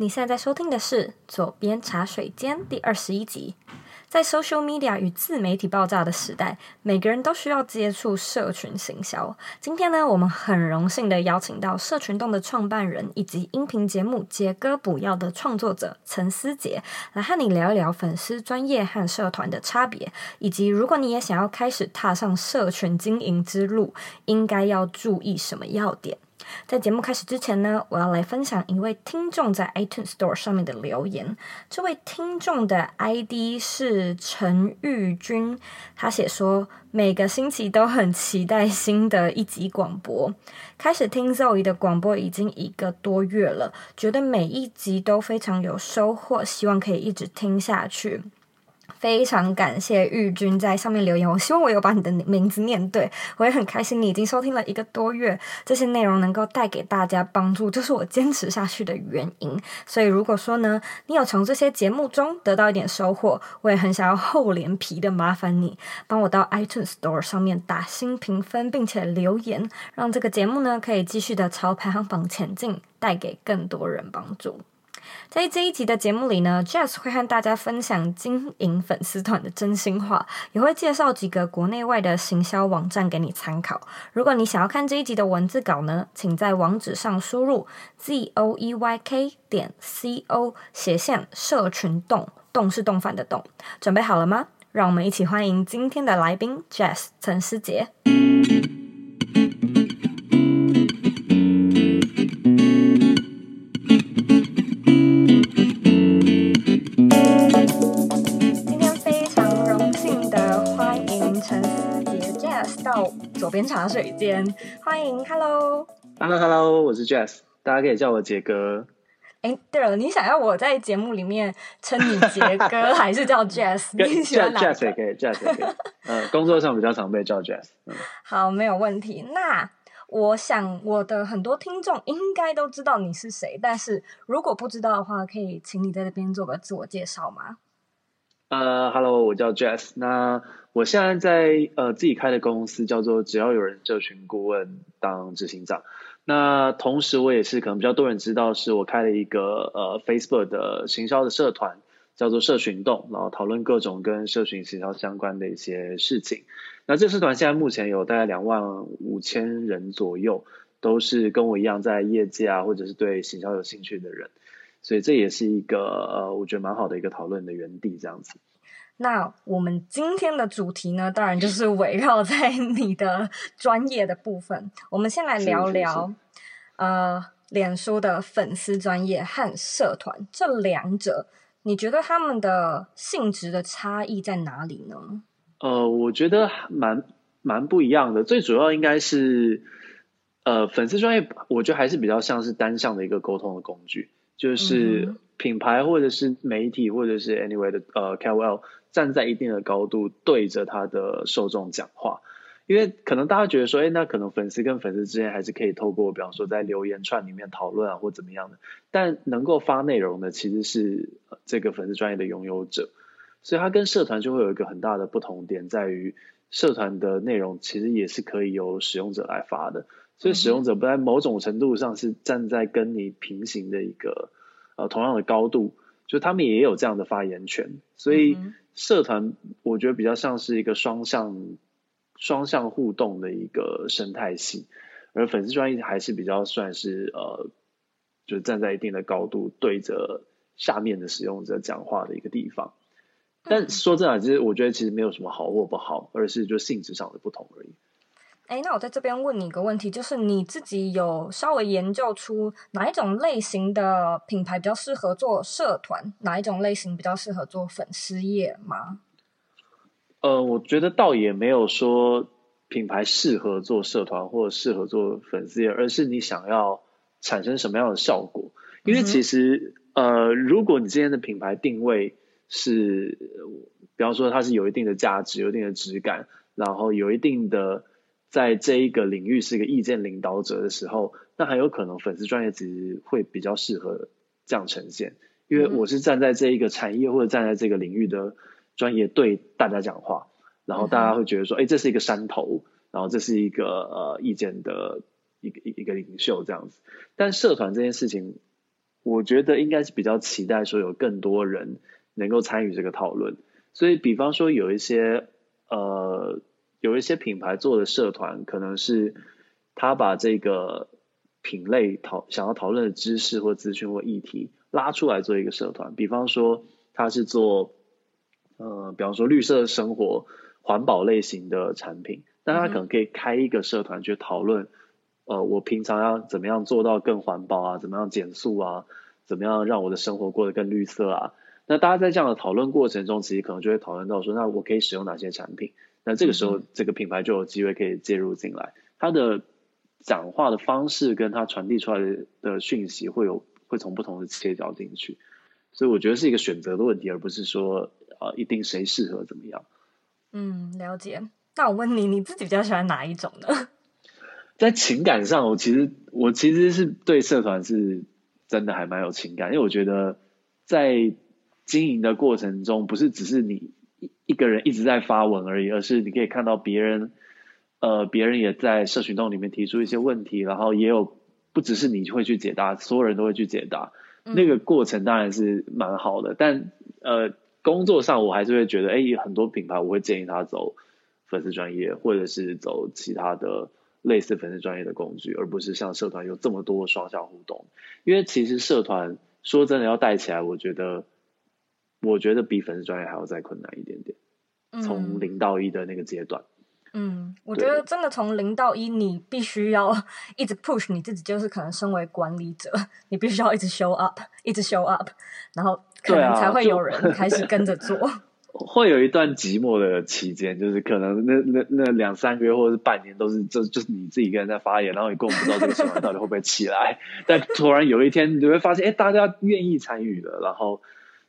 你现在在收听的是《左边茶水间》第二十一集。在 social media 与自媒体爆炸的时代，每个人都需要接触社群行销。今天呢，我们很荣幸的邀请到社群丼的创办人以及音频节目《杰哥补药》的创作者陈思杰，来和你聊一聊粉丝专业和社团的差别，以及如果你也想要开始踏上社群经营之路，应该要注意什么要点。在节目开始之前呢，我要来分享一位听众在 iTunes Store 上面的留言。这位听众的 ID 是陈玉君，他写说，每个星期都很期待新的一集广播。开始听 Zoe 的广播已经一个多月了，觉得每一集都非常有收获，希望可以一直听下去。非常感谢玉君在上面留言，我希望我有把你的名字念对，我也很开心你已经收听了一个多月，这些内容能够带给大家帮助，就是我坚持下去的原因。所以如果说呢，你有从这些节目中得到一点收获，我也很想要厚脸皮的麻烦你，帮我到 iTunes Store 上面打新评分，并且留言，让这个节目呢可以继续的朝排行榜前进，带给更多人帮助。在这一集的节目里呢，Jess 会和大家分享经营粉丝团的真心话，也会介绍几个国内外的行销网站给你参考。如果你想要看这一集的文字稿呢，请在网址上输入 z o e y k 点 c o 斜线社群动动是动饭的动。准备好了吗？让我们一起欢迎今天的来宾 Jess 陈思杰。佐编茶水间，欢迎，Hello，Hello，Hello，我是 Jess，大家可以叫我杰哥。哎，对了，你想要我在节目里面称你杰哥，还是叫 Jess？你喜欢哪？Jess 也可以，Jess 也可以。嗯，工作上比较常被叫 Jess。嗯，好，没有问题。那我想我的很多听众应该都知道你是谁，但是如果不知道的话，可以请你在这边做个自我介绍吗？呃、uh,，Hello，我叫 Jess。那我现在在呃自己开的公司叫做只要有人社群顾问当执行长。那同时我也是可能比较多人知道，是我开了一个呃 Facebook 的行销的社团，叫做社群丼，然后讨论各种跟社群行销相关的一些事情。那这社团现在目前有大概两万五千人左右，都是跟我一样在业界啊，或者是对行销有兴趣的人。所以这也是一个呃，我觉得蛮好的一个讨论的园地，这样子。那我们今天的主题呢，当然就是围绕在你的专业的部分。我们先来聊聊，呃，脸书的粉丝专业和社团这两者，你觉得他们的性质的差异在哪里呢？呃，我觉得蛮蛮不一样的。最主要应该是，呃，粉丝专业，我觉得还是比较像是单向的一个沟通的工具。就是品牌或者是媒体或者是 anyway 的呃 KOL 站在一定的高度对着他的受众讲话，因为可能大家觉得说，哎，那可能粉丝跟粉丝之间还是可以透过，比方说在留言串里面讨论啊或怎么样的，但能够发内容的其实是这个粉丝专业的拥有者，所以它跟社团就会有一个很大的不同点，在于社团的内容其实也是可以由使用者来发的。所以使用者不在某种程度上是站在跟你平行的一个呃同样的高度，就他们也有这样的发言权。所以社团我觉得比较像是一个双向双向互动的一个生态系，而粉丝专业还是比较算是呃就站在一定的高度对着下面的使用者讲话的一个地方。但说真的，其实我觉得其实没有什么好或不好，而是就性质上的不同而已。哎，那我在这边问你一个问题，就是你自己有稍微研究出哪一种类型的品牌比较适合做社团，哪一种类型比较适合做粉丝业吗？呃，我觉得倒也没有说品牌适合做社团或者适合做粉丝业，而是你想要产生什么样的效果。因为其实，嗯、呃，如果你今天的品牌定位是，比方说它是有一定的价值、有一定的质感，然后有一定的。在这一个领域是一个意见领导者的时候，那很有可能粉丝专业其实会比较适合这样呈现，因为我是站在这一个产业或者站在这个领域的专业对大家讲话，然后大家会觉得说，哎，这是一个山头，然后这是一个呃意见的一个一一个领袖这样子。但社团这件事情，我觉得应该是比较期待说有更多人能够参与这个讨论。所以，比方说有一些呃，有一些品牌做的社团，可能是他把这个品类讨想要讨论的知识或资讯或议题拉出来做一个社团。比方说，他是做呃，比方说绿色生活、环保类型的产品，那他可能可以开一个社团去讨论，呃，我平常要怎么样做到更环保啊？怎么样减速啊？怎么样让我的生活过得更绿色啊？那大家在这样的讨论过程中，其实可能就会讨论到说，那我可以使用哪些产品？那这个时候，这个品牌就有机会可以介入进来。它的讲话的方式跟它传递出来的的讯息，会有会从不同的切角进去。所以我觉得是一个选择的问题，而不是说啊、呃，一定谁适合怎么样。嗯，了解。那我问你，你自己比较喜欢哪一种呢？在情感上，我其实我其实是对社团是真的还蛮有情感，因为我觉得在经营的过程中，不是只是你一一个人一直在发文而已，而是你可以看到别人，呃，别人也在社群洞里面提出一些问题，然后也有不只是你会去解答，所有人都会去解答，嗯、那个过程当然是蛮好的。但呃，工作上我还是会觉得，哎，很多品牌我会建议他走粉丝专业，或者是走其他的类似粉丝专业的工具，而不是像社团有这么多双向互动。因为其实社团说真的要带起来，我觉得。我觉得比粉丝专业还要再困难一点点，从零到一的那个阶段。嗯，我觉得真的从零到一，你必须要 一直 push 你自己，就是可能身为管理者，你必须要一直 show up，一直 show up，然后可能才会有人开始跟着做。啊、会有一段寂寞的期间，就是可能那那那两三个月或者是半年都是就就是你自己一个人在发言，然后你根本不知道这个到底会不会起来，但突然有一天你就会发现，哎，大家愿意参与了，然后。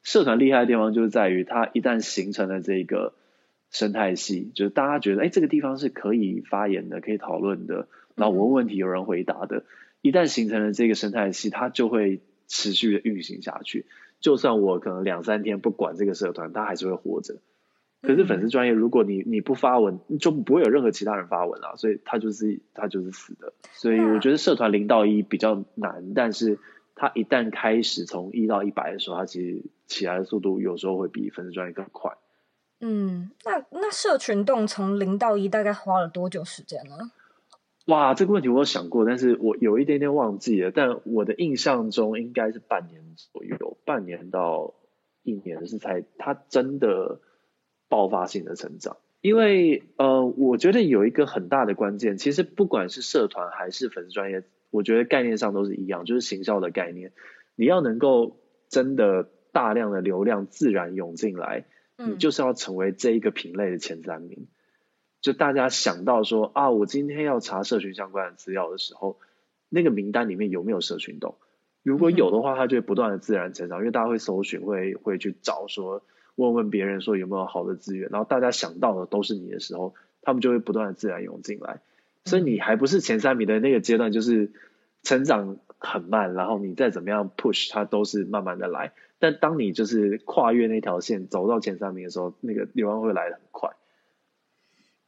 社团厉害的地方就是在于，它一旦形成了这个生态系，就是大家觉得，哎，这个地方是可以发言的，可以讨论的，然后我问问题有人回答的。嗯、一旦形成了这个生态系，它就会持续的运行下去。就算我可能两三天不管这个社团，它还是会活着。可是粉丝专业，如果你你不发文，就不会有任何其他人发文了，所以它就是它就是死的。所以我觉得社团零到一比较难，但是。它一旦开始从一到一百的时候，它其实起来的速度有时候会比粉丝专业更快。嗯，那那社群动从零到一大概花了多久时间呢？哇，这个问题我有想过，但是我有一点点忘记了。但我的印象中应该是半年左右，半年到一年是才它真的爆发性的成长。因为呃，我觉得有一个很大的关键，其实不管是社团还是粉丝专页。我觉得概念上都是一样，就是行销的概念。你要能够真的大量的流量自然涌进来，你就是要成为这一个品类的前三名。就大家想到说啊，我今天要查社群相关的资料的时候，那个名单里面有没有社群懂？如果有的话，它就会不断的自然成长，因为大家会搜寻，会会去找说，问问别人说有没有好的资源，然后大家想到的都是你的时候，他们就会不断的自然涌进来。所以你还不是前三名的那个阶段，就是成长很慢，然后你再怎么样 push，它都是慢慢的来。但当你就是跨越那条线，走到前三名的时候，那个流量会来的很快。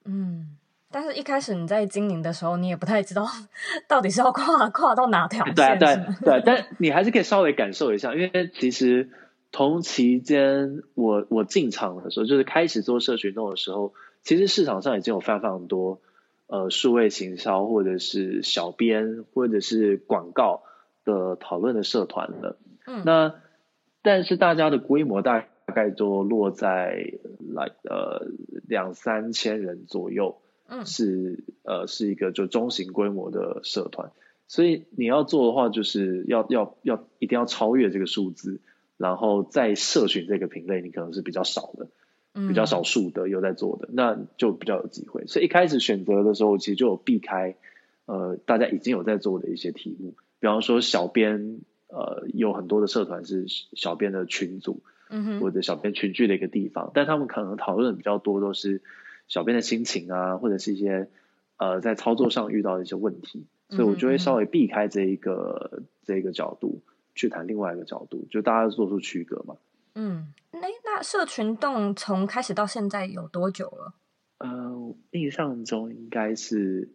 嗯，但是一开始你在经营的时候，你也不太知道到底是要跨跨到哪条线。对对对，但你还是可以稍微感受一下，因为其实同期间我我进场的时候，就是开始做社群洞的时候，其实市场上已经有非常非常多。呃，数位行销或者是小编或者是广告的讨论的社团了。嗯，那但是大家的规模大概都落在来呃两三千人左右。嗯，是呃是一个就中型规模的社团，所以你要做的话，就是要要要一定要超越这个数字，然后在社群这个品类，你可能是比较少的。比较少数的有在做的，那就比较有机会。所以一开始选择的时候，其实就有避开呃大家已经有在做的一些题目，比方说小编呃有很多的社团是小编的群组，嗯哼，或者小编群聚的一个地方，但他们可能讨论比较多都是小编的心情啊，或者是一些呃在操作上遇到的一些问题，所以我就会稍微避开这一个这一个角度去谈另外一个角度，就大家做出区隔嘛。嗯，那那社群洞从开始到现在有多久了？呃，印象中应该是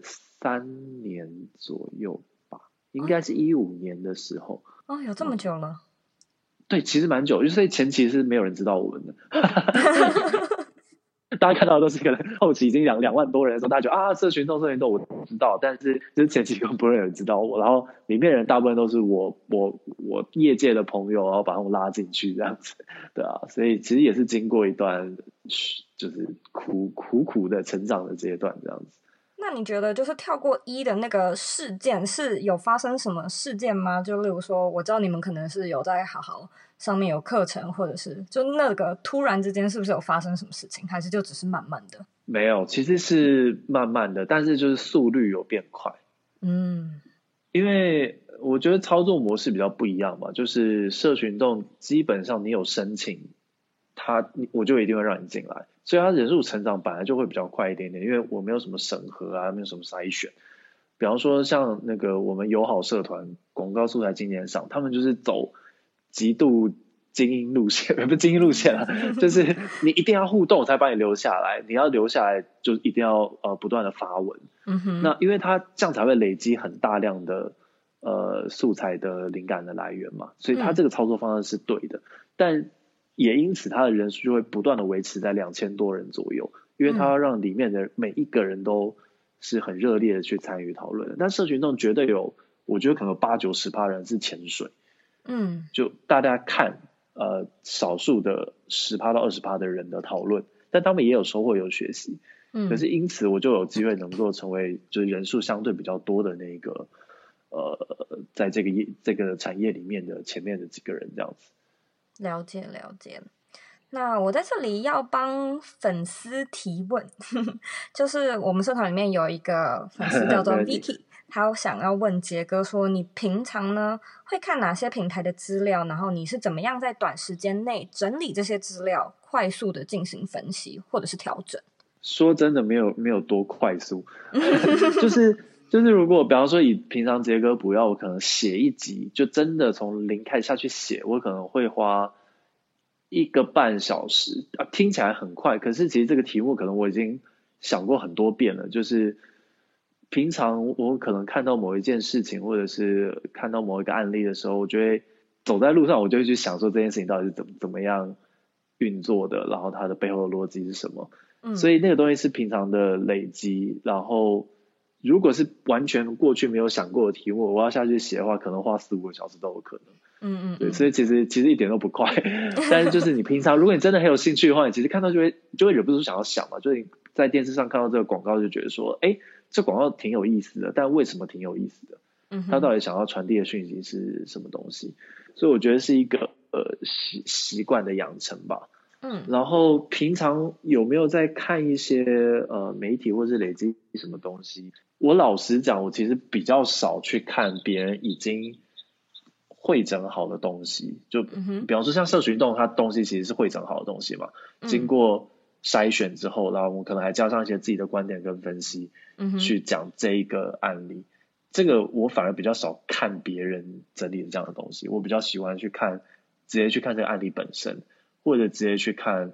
三年左右吧，应该是一五年的时候。哦，有这么久了？嗯、对，其实蛮久，就是前期是没有人知道我们的。大家看到都是可能后期已经两两万多人的时候，大家觉得啊，社群动社群动，我知道，但是就是前期根本不会有人知道我。然后里面人大部分都是我我我业界的朋友，然后把他们拉进去这样子，对啊，所以其实也是经过一段就是苦苦苦的成长的阶段这样子。那你觉得就是跳过一的那个事件是有发生什么事件吗？就例如说，我知道你们可能是有在好好上面有课程，或者是就那个突然之间是不是有发生什么事情，还是就只是慢慢的？没有，其实是慢慢的，但是就是速率有变快。嗯，因为我觉得操作模式比较不一样嘛，就是社群动基本上你有申请，他我就一定会让你进来。所以它人数成长本来就会比较快一点点，因为我没有什么审核啊，没有什么筛选。比方说像那个我们友好社团广告素材经验上，他们就是走极度精英路线，不是精英路线啊，就是你一定要互动才把你留下来，你要留下来就一定要呃不断的发文。嗯哼。那因为它这样才会累积很大量的呃素材的灵感的来源嘛，所以他这个操作方式是对的，嗯、但。也因此，它的人数就会不断的维持在两千多人左右，因为它要让里面的每一个人都是很热烈的去参与讨论的。但社群中绝对有，我觉得可能八九十趴人是潜水，嗯，就大家看呃少数的十趴到二十趴的人的讨论，但他们也有收获有学习，嗯，可是因此我就有机会能够成为就是人数相对比较多的那个呃，在这个业这个产业里面的前面的几个人这样子。了解了解，那我在这里要帮粉丝提问，就是我们社团里面有一个粉丝叫做 Vicky，他想要问杰哥说，你平常呢会看哪些平台的资料？然后你是怎么样在短时间内整理这些资料，快速的进行分析或者是调整？说真的，没有没有多快速，就是就是如果比方说以平常杰哥不要，我可能写一集，就真的从零开始下去写，我可能会花。一个半小时啊，听起来很快，可是其实这个题目可能我已经想过很多遍了。就是平常我可能看到某一件事情，或者是看到某一个案例的时候，我就会走在路上，我就会去想说这件事情到底是怎么怎么样运作的，然后它的背后的逻辑是什么。嗯，所以那个东西是平常的累积。然后如果是完全过去没有想过的题目，我要下去写的话，可能花四五个小时都有可能。嗯嗯，对，所以其实其实一点都不快，但是就是你平常如果你真的很有兴趣的话，你其实看到就会就会忍不住想要想嘛，就是你在电视上看到这个广告就觉得说，哎，这广告挺有意思的，但为什么挺有意思的？嗯，他到底想要传递的讯息是什么东西？所以我觉得是一个呃习习惯的养成吧。嗯，然后平常有没有在看一些呃媒体或是累积什么东西？我老实讲，我其实比较少去看别人已经。汇整好的东西，就比方说像社群动，它东西其实是汇整好的东西嘛。嗯、经过筛选之后，然后我们可能还加上一些自己的观点跟分析，嗯、去讲这一个案例。这个我反而比较少看别人整理的这样的东西，我比较喜欢去看，直接去看这个案例本身，或者直接去看，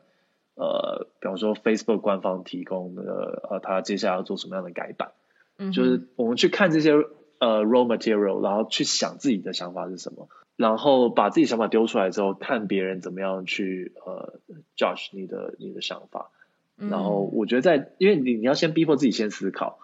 呃，比方说 Facebook 官方提供的，呃，他接下来要做什么样的改版，嗯、就是我们去看这些。呃，raw material，然后去想自己的想法是什么，然后把自己想法丢出来之后，看别人怎么样去呃 judge 你的你的想法。然后我觉得在，因为你你要先逼迫自己先思考。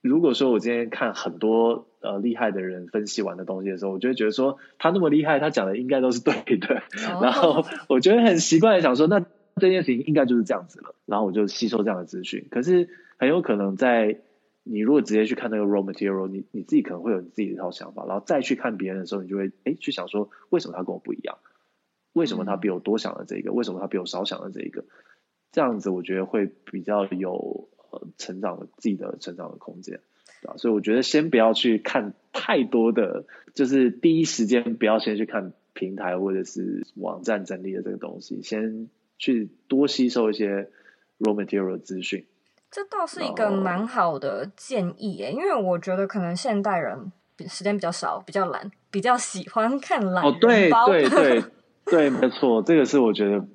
如果说我今天看很多呃厉害的人分析完的东西的时候，我就会觉得说他那么厉害，他讲的应该都是对的。Oh. 然后我觉得很习惯的想说，那这件事情应该就是这样子了。然后我就吸收这样的资讯。可是很有可能在你如果直接去看那个 raw material，你你自己可能会有你自己的一套想法，然后再去看别人的时候，你就会哎去想说，为什么他跟我不一样？为什么他比我多想了这个？为什么他比我少想了这个？这样子我觉得会比较有呃成长的自己的成长的空间，对吧？所以我觉得先不要去看太多的，就是第一时间不要先去看平台或者是网站整理的这个东西，先去多吸收一些 raw material 的资讯。这倒是一个蛮好的建议耶，因为我觉得可能现代人时间比较少，比较懒，比较喜欢看懒。哦，对对对 对，没错，这个是我觉得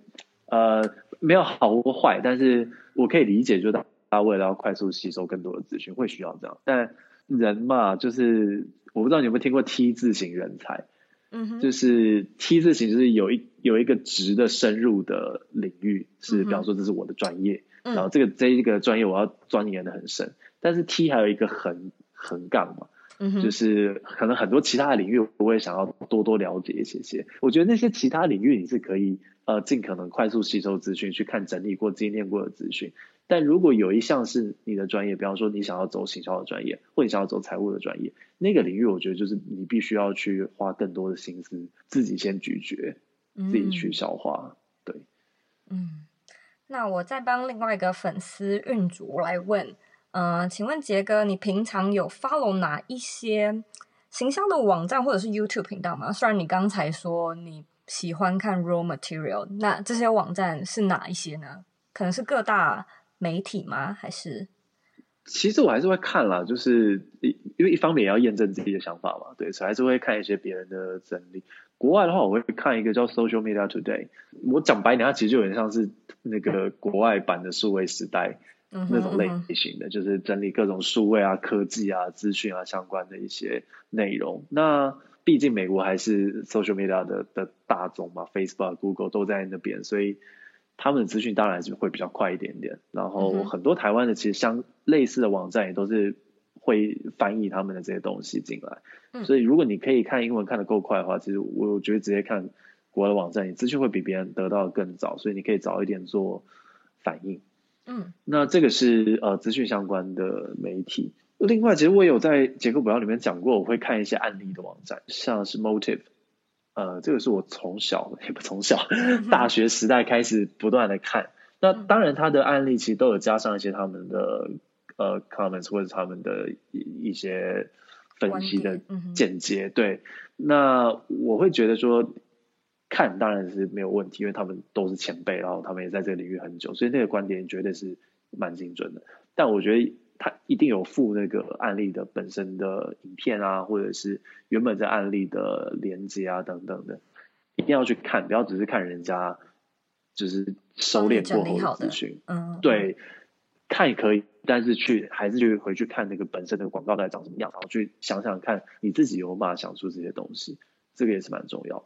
呃没有好或坏，但是我可以理解，就是大家为了要快速吸收更多的资讯，会需要这样。但人嘛，就是我不知道你有没有听过 T 字型人才，嗯哼，就是 T 字型就是有一有一个直的深入的领域，是比方说这是我的专业，嗯、然后这个这一个专业我要钻研的很深，但是 T 还有一个横横杠嘛。嗯，就是可能很多其他的领域我会想要多多了解一些些。我觉得那些其他领域你是可以呃尽可能快速吸收资讯，去看整理过、经验过的资讯。但如果有一项是你的专业，比方说你想要走行销的专业，或你想要走财务的专业，那个领域我觉得就是你必须要去花更多的心思，自己先咀嚼，自己去消化。对，嗯，那我再帮另外一个粉丝运主来问。嗯、呃，请问杰哥，你平常有 follow 哪一些行销的网站或者是 YouTube 频道吗？虽然你刚才说你喜欢看 raw material，那这些网站是哪一些呢？可能是各大媒体吗？还是？其实我还是会看啦，就是因为一方面也要验证自己的想法嘛，对，所以还是会看一些别人的整理。国外的话，我会看一个叫 Social Media Today，我讲白点，它其实就有点像是那个国外版的数位时代。那种类型的，就是整理各种数位啊、科技啊、资讯啊相关的一些内容。那毕竟美国还是 social media 的的大宗嘛，Facebook、Google 都在那边，所以他们的资讯当然是会比较快一点点。然后很多台湾的其实相类似的网站也都是会翻译他们的这些东西进来。所以如果你可以看英文看得够快的话，其实我觉得直接看国外的网站，你资讯会比别人得到更早，所以你可以早一点做反应。嗯，那这个是呃资讯相关的媒体。另外，其实我有在杰克补药里面讲过，我会看一些案例的网站，像是 Motive，呃，这个是我从小也不从小，大学时代开始不断的看。那当然，他的案例其实都有加上一些他们的呃 comments 或者他们的一一些分析的见解。对，那我会觉得说。看当然是没有问题，因为他们都是前辈，然后他们也在这个领域很久，所以那个观点绝对是蛮精准的。但我觉得他一定有附那个案例的本身的影片啊，或者是原本这案例的连接啊等等的，一定要去看，不要只是看人家就是收敛过后的资讯。嗯，对，看也可以，但是去还是去回去看那个本身的广告在长什么样，然后去想想看你自己有没有想出这些东西，这个也是蛮重要。的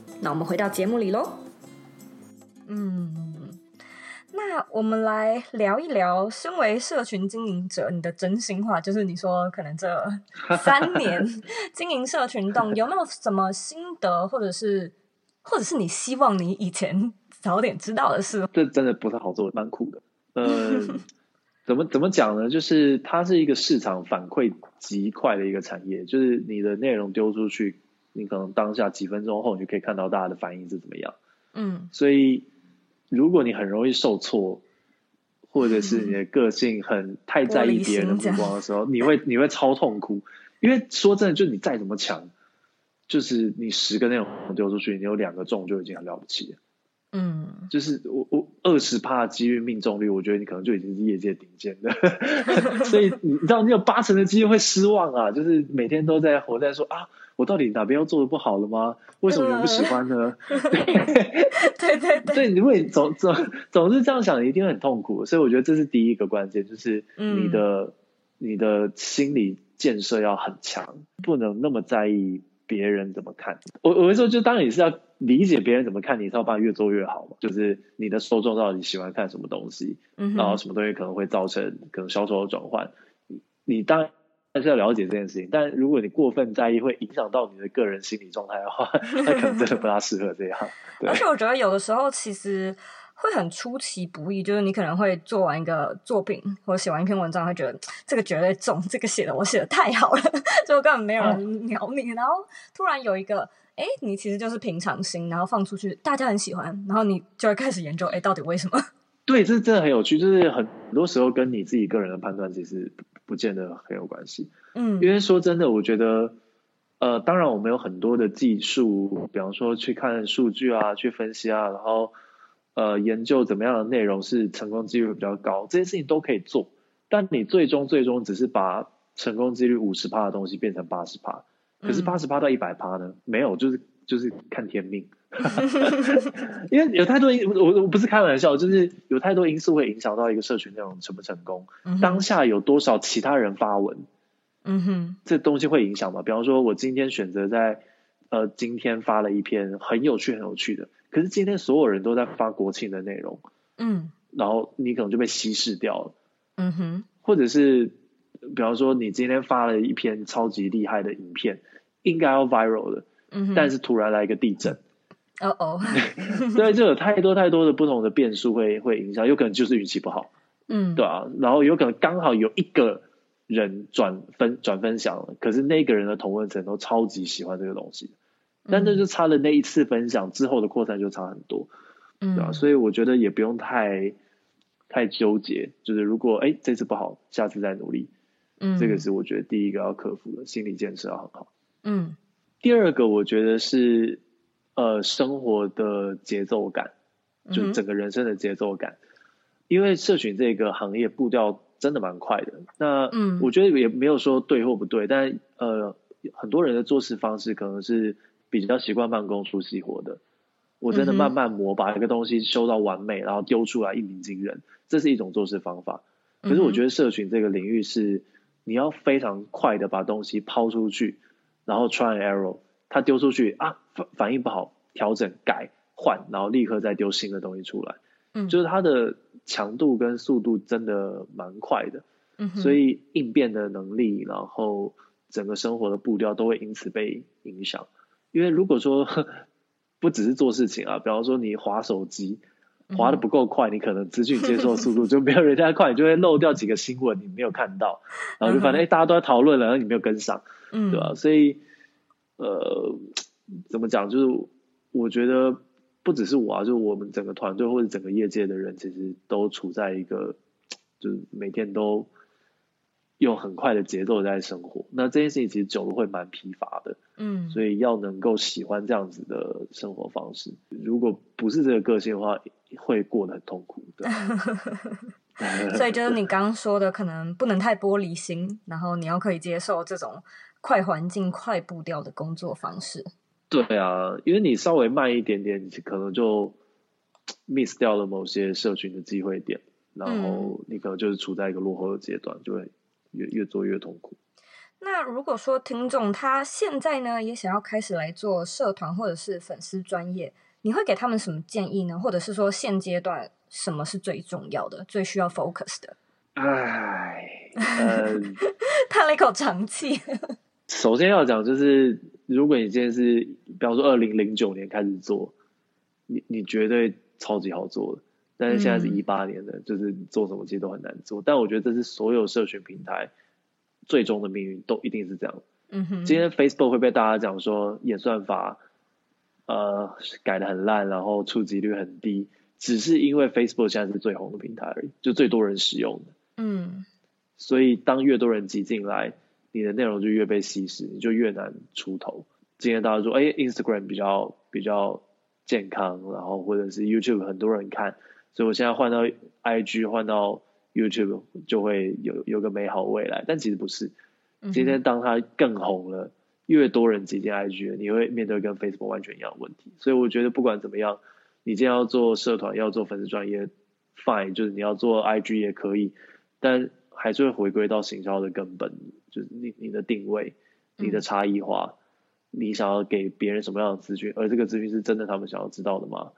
那我们回到节目里喽。嗯，那我们来聊一聊，身为社群经营者，你的真心话，就是你说可能这 三年经营社群动，有没有什么心得，或者是，或者是你希望你以前早点知道的事？这真的不太好做，蛮苦的。嗯、呃，怎么怎么讲呢？就是它是一个市场反馈极快的一个产业，就是你的内容丢出去。你可能当下几分钟后，你就可以看到大家的反应是怎么样。嗯，所以如果你很容易受挫，或者是你的个性很太在意别人的目光的时候，你会你会超痛苦。因为说真的，就你再怎么强，就是你十个内容丢出去，你有两个中就已经很了不起了。嗯，就是我我二十趴的机遇命中率，我觉得你可能就已经是业界顶尖的。所以你知道，你有八成的机会会失望啊！就是每天都在活在说啊。我到底哪边又做的不好了吗？为什么你不喜欢呢？对 对对，对，你会总总总是这样想，一定会很痛苦。所以我觉得这是第一个关键，就是你的、嗯、你的心理建设要很强，不能那么在意别人怎么看。我我会说，就当然你是要理解别人怎么看你，才有办法越做越好嘛。就是你的受众到底喜欢看什么东西，嗯、然后什么东西可能会造成可能销售的转换，你当然。但是要了解这件事情，但如果你过分在意，会影响到你的个人心理状态的话，那可能真的不大适合这样。而且我觉得有的时候其实会很出其不意，就是你可能会做完一个作品或者写完一篇文章，会觉得这个绝对中，这个写的我写的太好了，就根本没有人鸟你。然后突然有一个，哎，你其实就是平常心，然后放出去，大家很喜欢，然后你就会开始研究，哎，到底为什么？对，这真的很有趣，就是很多时候跟你自己个人的判断其实不见得很有关系。嗯，因为说真的，我觉得，呃，当然我们有很多的技术，比方说去看数据啊，去分析啊，然后呃研究怎么样的内容是成功几率比较高，这些事情都可以做。但你最终最终只是把成功几率五十趴的东西变成八十趴，可是八十趴到一百趴呢？没有，就是就是看天命。因为有太多因，我我不是开玩笑，就是有太多因素会影响到一个社群内容成不成功。嗯、当下有多少其他人发文，嗯哼，这东西会影响吗？比方说，我今天选择在呃今天发了一篇很有趣很有趣的，可是今天所有人都在发国庆的内容，嗯，然后你可能就被稀释掉了，嗯哼，或者是比方说你今天发了一篇超级厉害的影片，应该要 viral 的，嗯，但是突然来一个地震。哦哦，对，就有太多太多的不同的变数会会影响，有可能就是运气不好，嗯，对啊，然后有可能刚好有一个人转分转分享了，可是那个人的同温层都超级喜欢这个东西，但这就差了那一次分享之后的扩散就差很多，嗯，对啊，所以我觉得也不用太太纠结，就是如果哎这次不好，下次再努力，嗯，这个是我觉得第一个要克服的心理建设要很好，嗯，第二个我觉得是。呃，生活的节奏感，就整个人生的节奏感，嗯、因为社群这个行业步调真的蛮快的。那嗯，我觉得也没有说对或不对，但呃，很多人的做事方式可能是比较习惯慢工出细活的。我真的慢慢磨，把一个东西修到完美，然后丢出来一鸣惊人，这是一种做事方法。可是我觉得社群这个领域是你要非常快的把东西抛出去，然后 try and error。他丢出去啊，反反应不好，调整改换，然后立刻再丢新的东西出来。嗯，就是它的强度跟速度真的蛮快的。嗯，所以应变的能力，然后整个生活的步调都会因此被影响。因为如果说不只是做事情啊，比方说你滑手机滑的不够快，你可能资讯接受速度就没有人家快，你就会漏掉几个新闻你没有看到，然后就反正哎大家都在讨论了，然后你没有跟上，嗯，对吧？所以。呃，怎么讲？就是我觉得不只是我啊，就是我们整个团队或者整个业界的人，其实都处在一个，就是每天都用很快的节奏在生活。那这件事情其实久了会蛮疲乏的，嗯，所以要能够喜欢这样子的生活方式，如果不是这个个性的话，会过得很痛苦的。所以就是你刚刚说的，可能不能太玻璃心，然后你要可以接受这种。快环境、快步调的工作方式。对啊，因为你稍微慢一点点，你可能就 miss 掉了某些社群的机会点，然后你可能就是处在一个落后的阶段，就会越越做越痛苦。那如果说听众他现在呢也想要开始来做社团或者是粉丝专业，你会给他们什么建议呢？或者是说现阶段什么是最重要的、最需要 focus 的？唉，呃，叹了一口长气。首先要讲就是，如果你今天是，比方说二零零九年开始做，你你绝对超级好做的。但是现在是一八年的，嗯、就是做什么其实都很难做。但我觉得这是所有社群平台最终的命运，都一定是这样。嗯哼。今天 Facebook 会被大家讲说演算法，呃，改的很烂，然后触及率很低，只是因为 Facebook 现在是最红的平台而已，就最多人使用的。嗯。所以当越多人挤进来。你的内容就越被稀释，你就越难出头。今天大家说，哎，Instagram 比较比较健康，然后或者是 YouTube 很多人看，所以我现在换到 IG，换到 YouTube 就会有有个美好未来。但其实不是。今天当它更红了，越多人挤进 IG，你会面对跟 Facebook 完全一样的问题。所以我觉得不管怎么样，你今天要做社团，要做粉丝专业，fine，就是你要做 IG 也可以，但还是会回归到行销的根本。就是你你的定位，你的差异化，嗯、你想要给别人什么样的资讯，而这个资讯是真的他们想要知道的吗？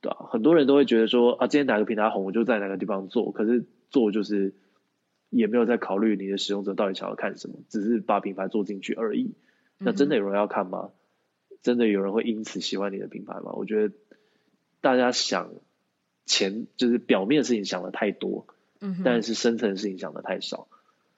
对啊，很多人都会觉得说啊，今天哪个平台红，我就在哪个地方做，可是做就是也没有在考虑你的使用者到底想要看什么，只是把品牌做进去而已。那真的有人要看吗？嗯、真的有人会因此喜欢你的品牌吗？我觉得大家想钱就是表面的事情想的太多，嗯，但是深层的事情想的太少。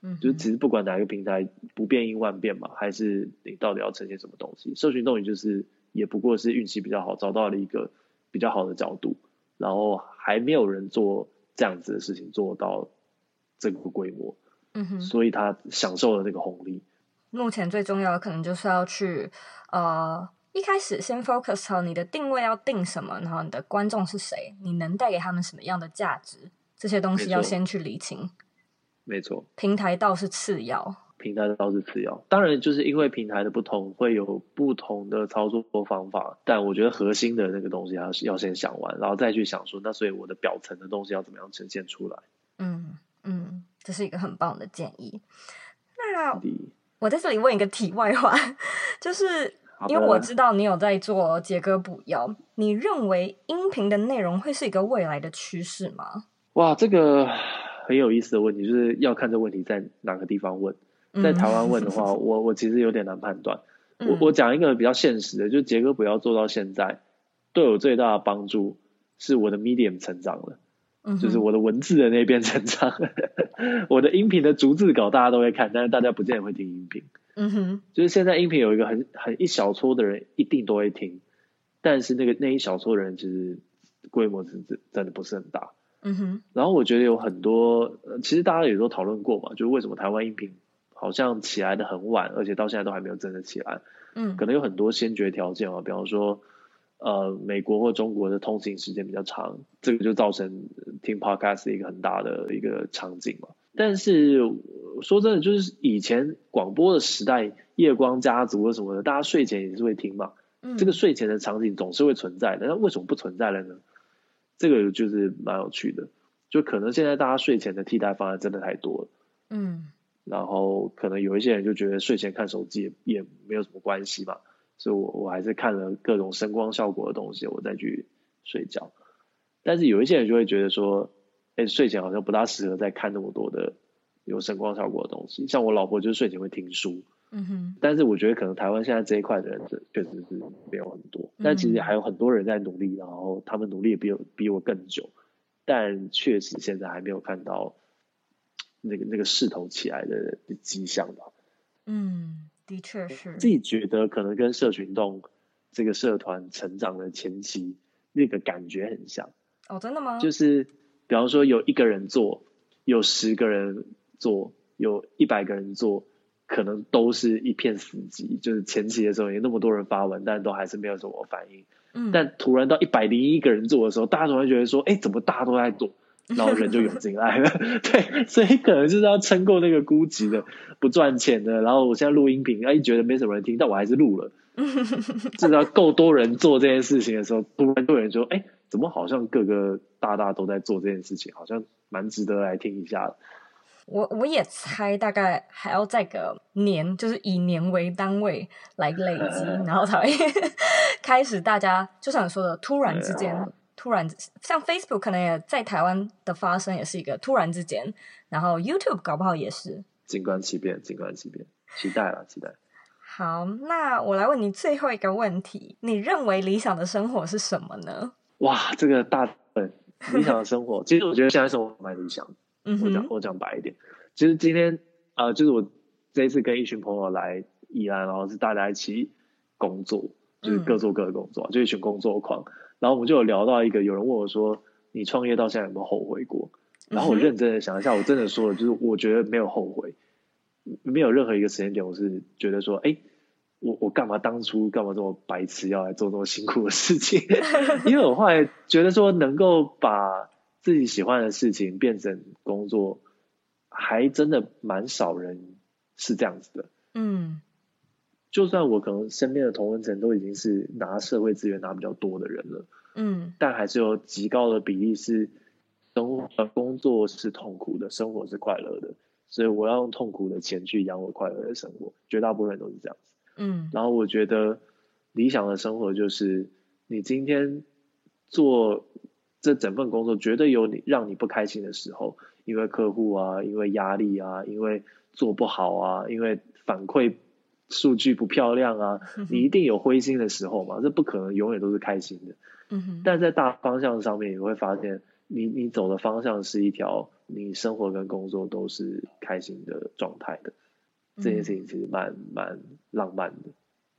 嗯，就其实不管哪一个平台，不变应万变嘛，还是你到底要呈现什么东西？社群动力就是也不过是运气比较好，找到了一个比较好的角度，然后还没有人做这样子的事情做到这个规模，嗯哼，所以他享受了那个红利。目前最重要的可能就是要去呃。一开始先 focus 好你的定位要定什么，然后你的观众是谁，你能带给他们什么样的价值，这些东西要先去理清。没错，平台倒是次要，平台倒是次要。当然，就是因为平台的不同，会有不同的操作方法。但我觉得核心的那个东西要要先想完，然后再去想说，那所以我的表层的东西要怎么样呈现出来？嗯嗯，这是一个很棒的建议。那我在这里问一个题外话，就是。因为我知道你有在做杰哥补药，你认为音频的内容会是一个未来的趋势吗？哇，这个很有意思的问题，就是要看这问题在哪个地方问。在台湾问的话，嗯、我我其实有点难判断。嗯、我我讲一个比较现实的，就是杰哥不要做到现在，对我最大的帮助是我的 medium 成长了，嗯、就是我的文字的那边成长了。我的音频的逐字稿大家都会看，但是大家不见得会听音频。嗯哼，就是现在音频有一个很很一小撮的人一定都会听，但是那个那一小撮的人其实规模是真真的不是很大。嗯哼，然后我觉得有很多，其实大家也都讨论过嘛，就是为什么台湾音频好像起来的很晚，而且到现在都还没有真的起来。嗯，可能有很多先决条件啊，比方说呃美国或中国的通勤时间比较长，这个就造成听 podcast 一个很大的一个场景嘛。但是说真的，就是以前广播的时代，夜光家族或什么的，大家睡前也是会听嘛。嗯，这个睡前的场景总是会存在的，那为什么不存在了呢？这个就是蛮有趣的，就可能现在大家睡前的替代方案真的太多了。嗯，然后可能有一些人就觉得睡前看手机也也没有什么关系嘛，所以我我还是看了各种声光效果的东西，我再去睡觉。但是有一些人就会觉得说。哎，睡前好像不大适合再看那么多的有声光效果的东西。像我老婆就是睡前会听书，嗯哼。但是我觉得可能台湾现在这一块的人，确实是没有很多。但其实还有很多人在努力，然后他们努力也比我比我更久，但确实现在还没有看到那个那个势头起来的迹象吧。嗯，的确是。自己觉得可能跟社群动这个社团成长的前期那个感觉很像。哦，真的吗？就是。比方说有一个人做，有十个人做，有一百个人做，可能都是一片死寂。就是前期的时候有那么多人发文，但都还是没有什么反应。嗯。但突然到一百零一个人做的时候，大家总会觉得说：“哎，怎么大家都在做？”然后人就涌进来了。对，所以可能就是要撑过那个孤寂的、不赚钱的。然后我现在录音频，哎，觉得没什么人听，但我还是录了。至少够多人做这件事情的时候，突然就有人说：“哎。”怎么好像各个大大都在做这件事情，好像蛮值得来听一下的。我我也猜大概还要再个年，就是以年为单位来累积，然后才会 开始大家就像你说的，突然之间，啊、突然像 Facebook 可能也在台湾的发生也是一个突然之间，然后 YouTube 搞不好也是。静观其变，静观其变，期待了，期待。好，那我来问你最后一个问题：你认为理想的生活是什么呢？哇，这个大本 理想的生活，其实我觉得现在生活蛮理想的。嗯，我讲我讲白一点，其实今天啊、呃，就是我这一次跟一群朋友来宜兰，然后是大家一起工作，就是各做各的工作，嗯、就一群工作狂。然后我们就有聊到一个，有人问我说：“你创业到现在有没有后悔过？”然后我认真的想一下，我真的说了，就是我觉得没有后悔，没有任何一个时间点我是觉得说，哎。我我干嘛当初干嘛这么白痴要来做这么辛苦的事情？因为我后来觉得说，能够把自己喜欢的事情变成工作，还真的蛮少人是这样子的。嗯，就算我可能身边的同温层都已经是拿社会资源拿比较多的人了，嗯，但还是有极高的比例是生活工作是痛苦的，生活是快乐的，所以我要用痛苦的钱去养我快乐的生活。绝大部分人都是这样子。嗯，然后我觉得理想的生活就是你今天做这整份工作，绝对有你让你不开心的时候，因为客户啊，因为压力啊，因为做不好啊，因为反馈数据不漂亮啊，你一定有灰心的时候嘛，这不可能永远都是开心的。嗯哼，但在大方向上面，你会发现你你走的方向是一条你生活跟工作都是开心的状态的。这件事情其实蛮蛮浪漫的。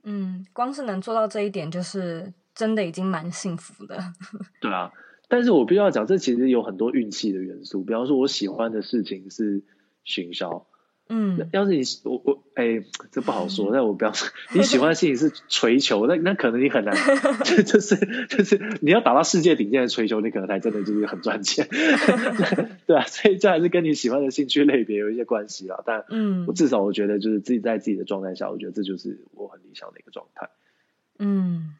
嗯，光是能做到这一点，就是真的已经蛮幸福的。对啊，但是我必须要讲，这其实有很多运气的元素。比方说，我喜欢的事情是行销。嗯，要是你我我哎，这不好说。但我不要说你喜欢的事情是锤球，那那可能你很难，就就是就是你要打到世界顶尖的锤球，你可能才真的就是很赚钱，对啊，所以这还是跟你喜欢的兴趣类别有一些关系啦。但嗯，我至少我觉得就是自己在自己的状态下，我觉得这就是我很理想的一个状态。嗯，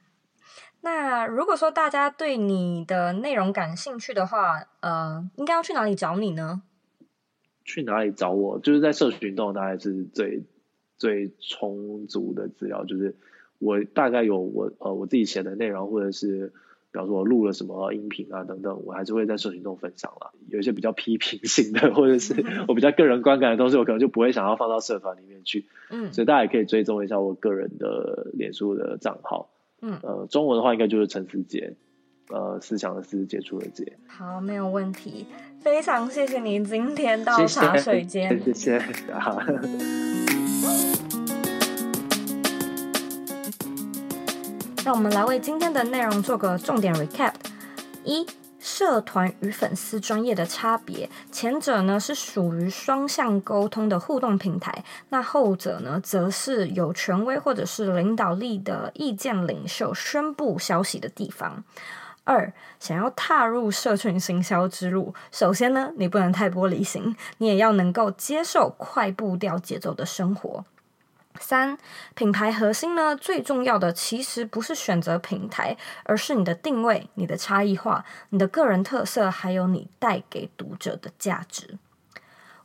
那如果说大家对你的内容感兴趣的话，呃，应该要去哪里找你呢？去哪里找我？就是在社群动，大概是最最充足的资料。就是我大概有我呃我自己写的内容，或者是比方说我录了什么音频啊等等，我还是会在社群动分享啦。有一些比较批评性的，或者是 我比较个人观感的东西，我可能就不会想要放到社团里面去。嗯，所以大家也可以追踪一下我个人的脸书的账号。嗯，呃，中文的话应该就是陈思杰。呃，思想的思，杰出的杰。好，没有问题。非常谢谢你今天到茶水间，谢谢。谢谢好，让我们来为今天的内容做个重点 recap。一、社团与粉丝专业的差别，前者呢是属于双向沟通的互动平台，那后者呢则是有权威或者是领导力的意见领袖宣布消息的地方。二，想要踏入社群行销之路，首先呢，你不能太玻璃心，你也要能够接受快步调节奏的生活。三，品牌核心呢，最重要的其实不是选择平台，而是你的定位、你的差异化、你的个人特色，还有你带给读者的价值。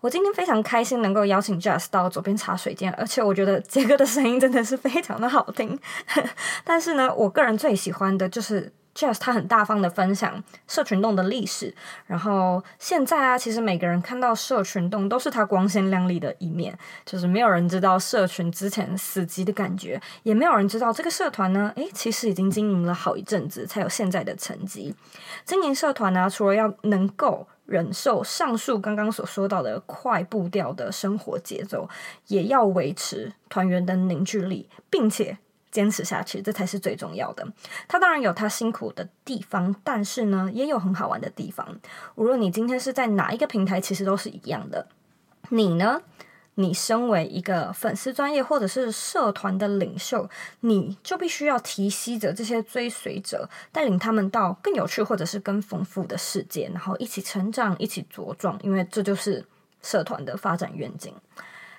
我今天非常开心能够邀请 Jess 到左边茶水间，而且我觉得杰哥的声音真的是非常的好听。但是呢，我个人最喜欢的就是。Jess 他很大方的分享社群动的历史，然后现在啊，其实每个人看到社群动都是他光鲜亮丽的一面，就是没有人知道社群之前死寂的感觉，也没有人知道这个社团呢，诶，其实已经经营了好一阵子才有现在的成绩。经营社团呢、除了要能够忍受上述刚刚所说到的快步调的生活节奏，也要维持团员的凝聚力，并且。坚持下去，这才是最重要的。他当然有他辛苦的地方，但是呢，也有很好玩的地方。无论你今天是在哪一个平台，其实都是一样的。你呢？你身为一个粉丝专业或者是社团的领袖，你就必须要提携着这些追随者，带领他们到更有趣或者是更丰富的世界，然后一起成长，一起茁壮。因为这就是社团的发展愿景。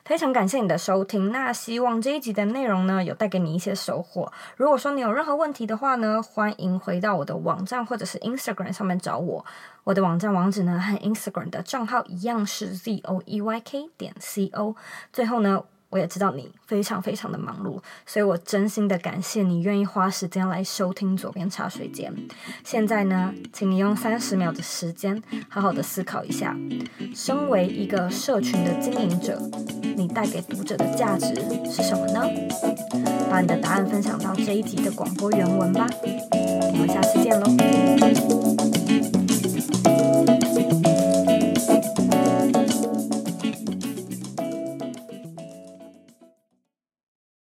非常感谢你的收听，那希望这一集的内容呢，有带给你一些收获。如果说你有任何问题的话呢，欢迎回到我的网站或者是 Instagram 上面找我。我的网站网址呢和 Instagram 的账号一样是 z o e y k 点 c o。最后呢。我也知道你非常非常的忙碌，所以我真心的感谢你愿意花时间来收听左边茶水间。现在呢，请你用三十秒的时间，好好的思考一下，身为一个社群的经营者，你带给读者的价值是什么呢？把你的答案分享到这一集的广播原文吧。我们下次见喽。